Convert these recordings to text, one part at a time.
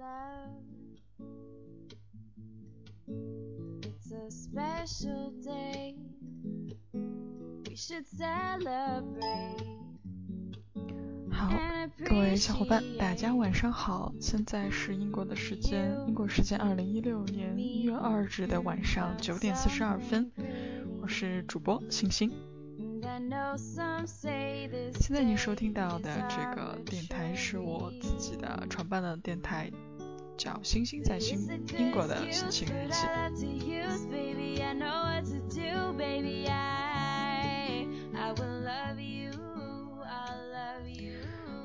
好，各位小伙伴，大家晚上好！现在是英国的时间，英国时间二零一六年一月二日的晚上九点四十二分，我是主播星星。现在你收听到的这个电台是我自己的创办的电台，叫《星星在星英国的心情日记》。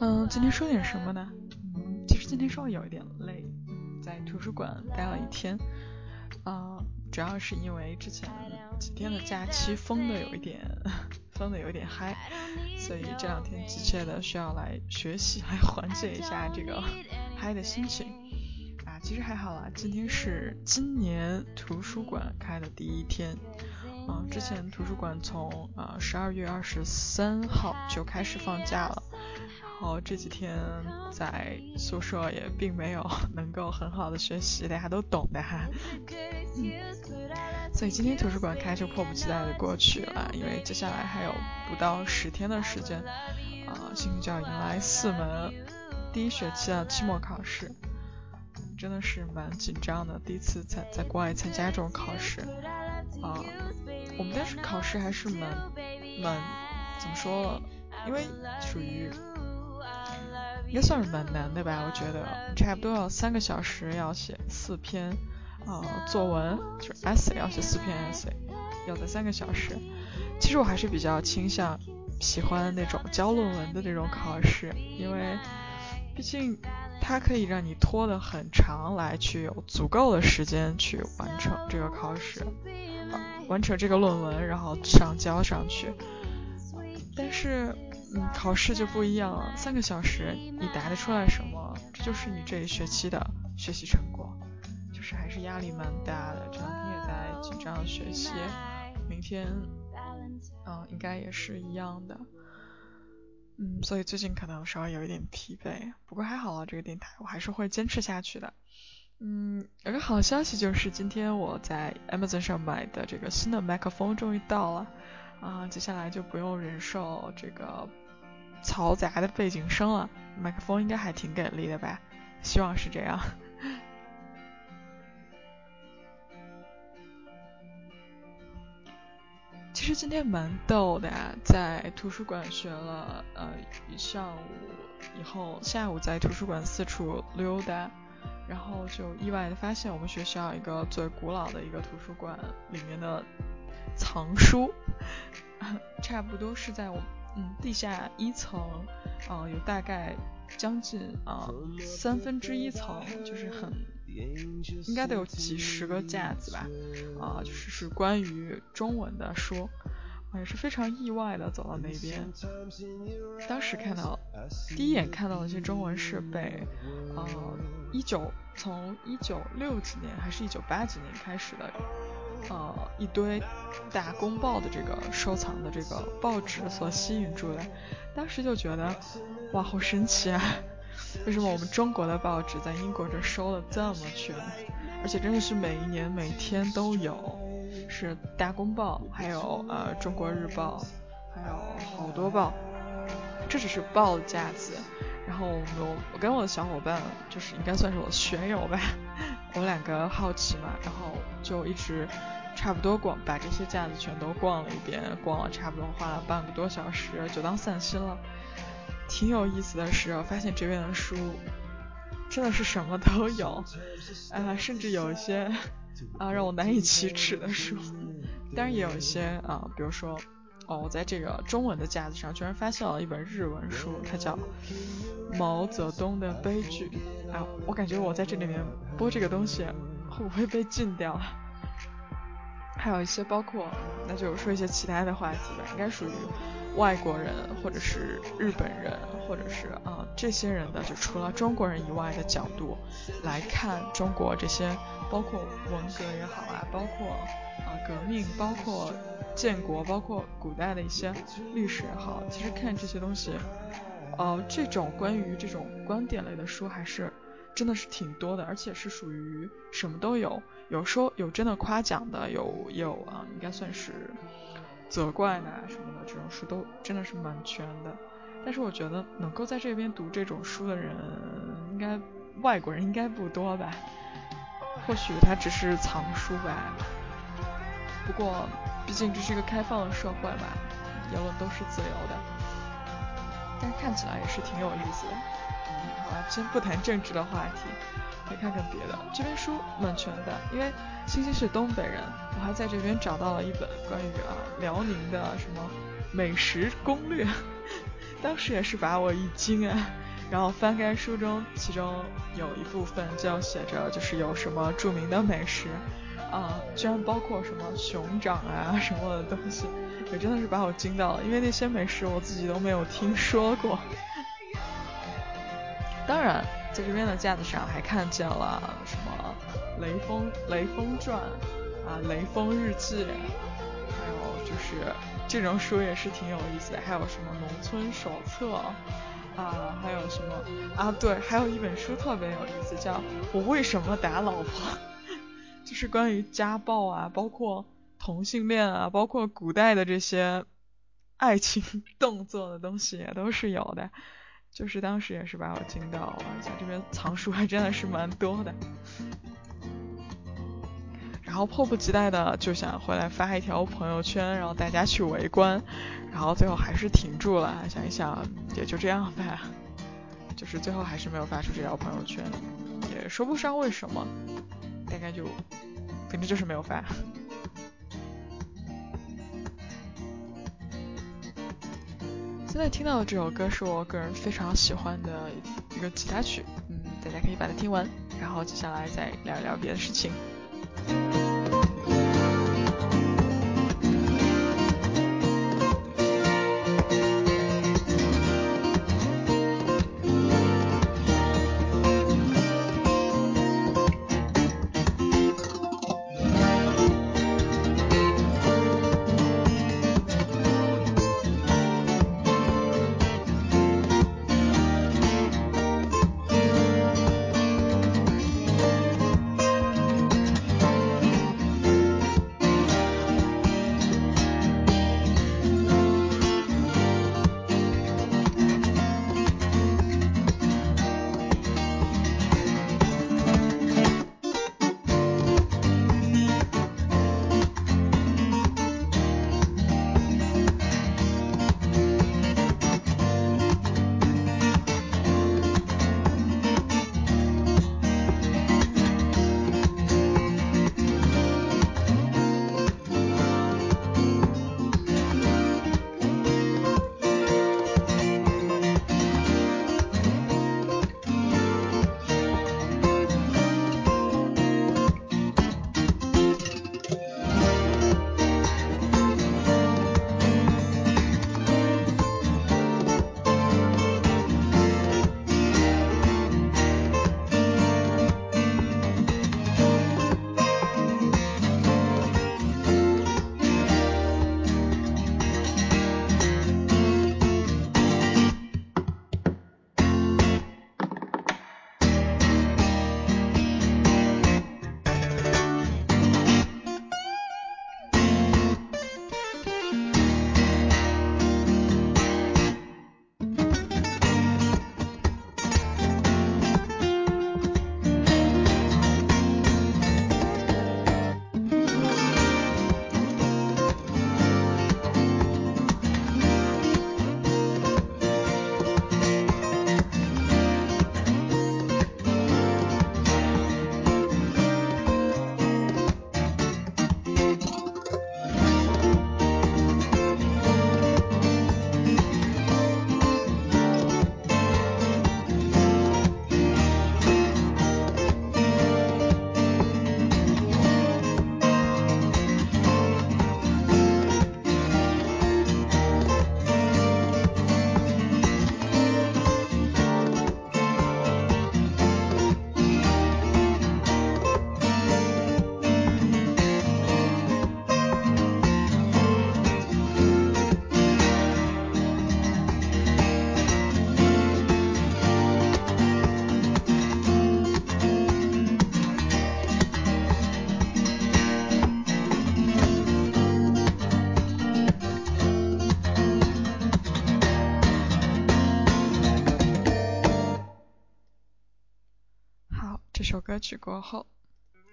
嗯，今天说点什么呢？嗯，其实今天稍微有一点累，在图书馆待了一天，啊，主要是因为之前几天的假期疯的有一点。疯的有点嗨，所以这两天急切的需要来学习，来缓解一下这个嗨的心情啊。其实还好啦，今天是今年图书馆开的第一天，嗯，之前图书馆从呃十二月二十三号就开始放假了，然后这几天在宿舍也并没有 能够很好的学习，大家都懂的哈。所以今天图书馆开就迫不及待的过去了，因为接下来还有不到十天的时间，啊，星星就要迎来四门第一学期的期末考试，真的是蛮紧张的，第一次在在国外参加这种考试，啊，我们当时考试还是蛮蛮怎么说，因为属于应该算是蛮难的吧，我觉得差不多要三个小时要写四篇。呃，作文就是 essay 要写四篇 essay，要在三个小时。其实我还是比较倾向喜欢那种交论文的那种考试，因为毕竟它可以让你拖得很长来去有足够的时间去完成这个考试，完成这个论文，然后上交上去。但是，嗯，考试就不一样了，三个小时你答得出来什么，这就是你这一学期的学习成果。是还是压力蛮大的，这两天也在紧张学习，明天，嗯，应该也是一样的，嗯，所以最近可能稍微有一点疲惫，不过还好啊，这个电台我还是会坚持下去的，嗯，有个好消息就是今天我在 Amazon 上买的这个新的麦克风终于到了，啊，接下来就不用忍受这个嘈杂的背景声了，麦克风应该还挺给力的吧，希望是这样。其实今天蛮逗的呀，在图书馆学了呃一上午以后，下午在图书馆四处溜达，然后就意外的发现我们学校一个最古老的一个图书馆里面的藏书，差不多是在我嗯地下一层，啊有大概将近啊三分之一层，就是很。应该得有几十个架子吧，啊，就是是关于中文的书，也是非常意外的走到那边。当时看到第一眼看到那些中文是被，呃，一九从一九六几年还是一九八几年开始的，呃，一堆大公报的这个收藏的这个报纸所吸引住的，当时就觉得哇，好神奇啊！为什么我们中国的报纸在英国这收的这么全，而且真的是每一年每天都有，是大公报，还有呃中国日报，还有好多报，这只是报的架子。然后我我跟我的小伙伴，就是应该算是我的学友吧，我们两个好奇嘛，然后就一直差不多逛把这些架子全都逛了一遍，逛了差不多花了半个多小时，就当散心了。挺有意思的是，我发现这边的书真的是什么都有，啊，甚至有一些啊让我难以启齿的书，当然也有一些啊，比如说，哦，我在这个中文的架子上居然发现了一本日文书，它叫《毛泽东的悲剧》，啊，我感觉我在这里面播这个东西会不会被禁掉？还有一些包括，那就说一些其他的话题吧，应该属于。外国人，或者是日本人，或者是啊这些人的，就除了中国人以外的角度来看中国这些，包括文革也好啊，包括啊革命，包括建国，包括古代的一些历史也好，其实看这些东西，呃，这种关于这种观点类的书还是真的是挺多的，而且是属于什么都有，有说有真的夸奖的，有有啊，应该算是责怪的什么的这种书都真的是蛮全的。但是我觉得能够在这边读这种书的人，应该外国人应该不多吧？或许他只是藏书吧。不过毕竟这是一个开放的社会吧，言论都是自由的。但是看起来也是挺有意思的。嗯好吧，先不谈政治的话题，可以看看别的。这边书蛮全的，因为星星是东北人，我还在这边找到了一本关于啊辽宁的什么美食攻略。当时也是把我一惊啊，然后翻开书中，其中有一部分就写着就是有什么著名的美食啊，居然包括什么熊掌啊什么的东西，也真的是把我惊到了，因为那些美食我自己都没有听说过。当然，在这边的架子上还看见了什么《雷锋雷锋传》啊，《雷锋日记》，还有就是。这种书也是挺有意思的，还有什么农村手册啊，还有什么啊？对，还有一本书特别有意思，叫《我为什么打老婆》，就是关于家暴啊，包括同性恋啊，包括古代的这些爱情动作的东西也都是有的。就是当时也是把我惊到了，像这边藏书还真的是蛮多的。然后迫不及待的就想回来发一条朋友圈，然后大家去围观，然后最后还是停住了。想一想，也就这样吧，就是最后还是没有发出这条朋友圈，也说不上为什么，大概就，反正就是没有发。现在听到的这首歌是我个人非常喜欢的一个吉他曲，嗯，大家可以把它听完，然后接下来再聊一聊别的事情。歌曲过后，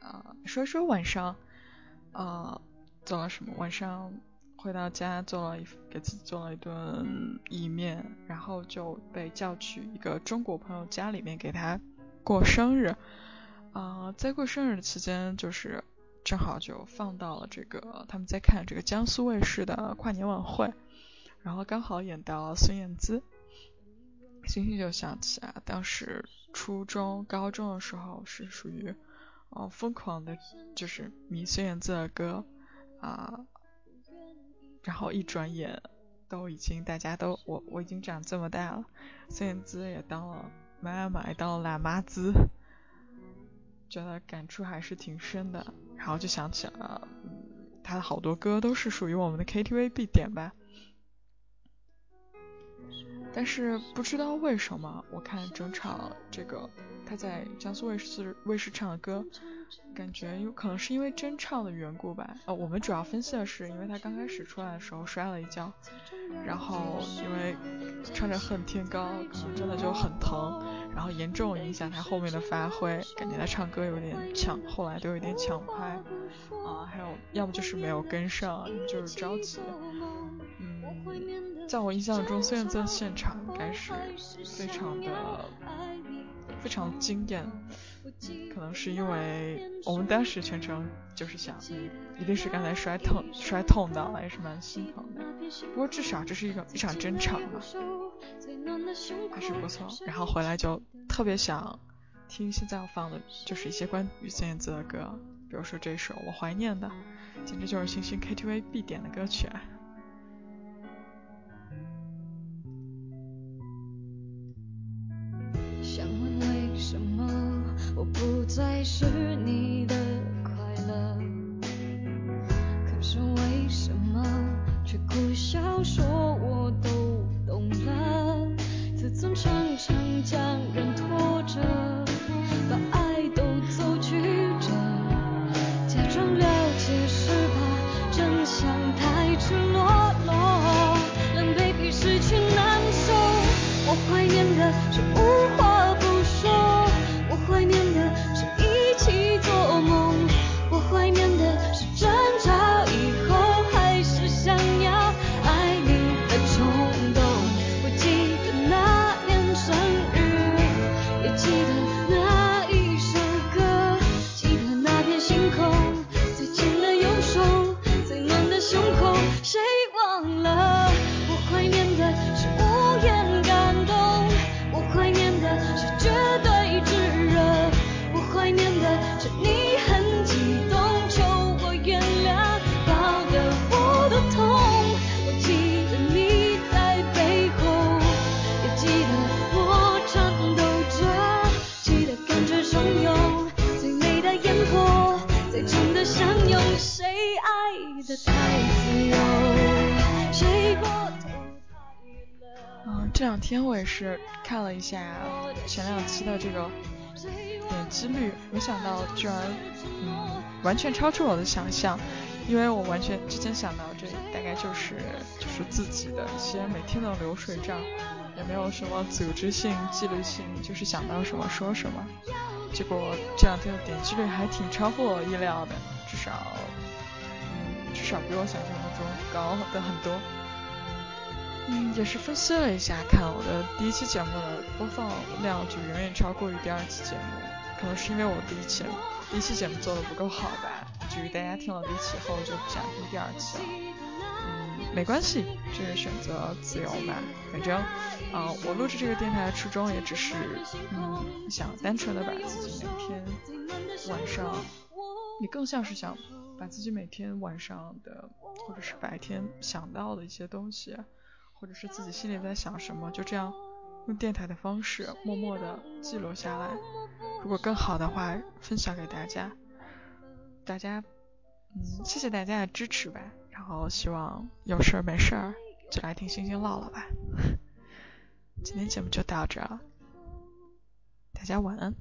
啊，说说晚上，啊，做了什么？晚上回到家做了一给自己做了一顿意面，然后就被叫去一个中国朋友家里面给他过生日。啊，在过生日的期间，就是正好就放到了这个他们在看这个江苏卫视的跨年晚会，然后刚好演到孙燕姿，星星就想起啊，当时初中、高中的时候是属于哦疯狂的，就是迷孙燕姿的歌啊，然后一转眼都已经大家都我我已经长这么大了，孙燕姿也当了妈妈，也当了辣妈子。觉得感触还是挺深的，然后就想起了，嗯，他的好多歌都是属于我们的 KTV 必点吧。但是不知道为什么，我看整场这个他在江苏卫视卫视唱的歌。感觉有可能是因为真唱的缘故吧。呃，我们主要分析的是，因为他刚开始出来的时候摔了一跤，然后因为唱着《恨天高》，可能真的就很疼，然后严重影响他后面的发挥，感觉他唱歌有点抢，后来都有点抢拍啊，还有要么就是没有跟上，就是着急。在我印象中，孙燕姿现场应该是非常的非常惊艳。可能是因为我们当时全程就是想，一定是刚才摔痛摔痛到了，也是蛮心疼的。不过至少这是一个一场真场嘛，还是不错。然后回来就特别想听现在要放的，就是一些关于孙燕姿的歌，比如说这首我怀念的，简直就是星星 KTV 必点的歌曲啊。还是你这两天我也是看了一下前两期的这个点击率，没想到居然嗯完全超出我的想象，因为我完全之前想到这大概就是就是自己的一些每天的流水账，也没有什么组织性、纪律性，就是想到什么说什么。结果这两天的点击率还挺超乎我意料的，至少嗯至少比我想象当中高的很多。嗯，也是分析了一下，看我的第一期节目的播放量就远远超过于第二期节目，可能是因为我第一期第一期节目做的不够好吧，至于大家听了第一期后就不想听第二期了。嗯，没关系，这是选择自由吧，反正啊，我录制这个电台的初衷也只是嗯，想单纯的把自己每天晚上，你更像是想把自己每天晚上的或者是白天想到的一些东西。或者是自己心里在想什么，就这样用电台的方式默默的记录下来。如果更好的话，分享给大家。大家，嗯，谢谢大家的支持吧。然后希望有事儿没事儿就来听星星唠唠吧。今天节目就到这了，大家晚安。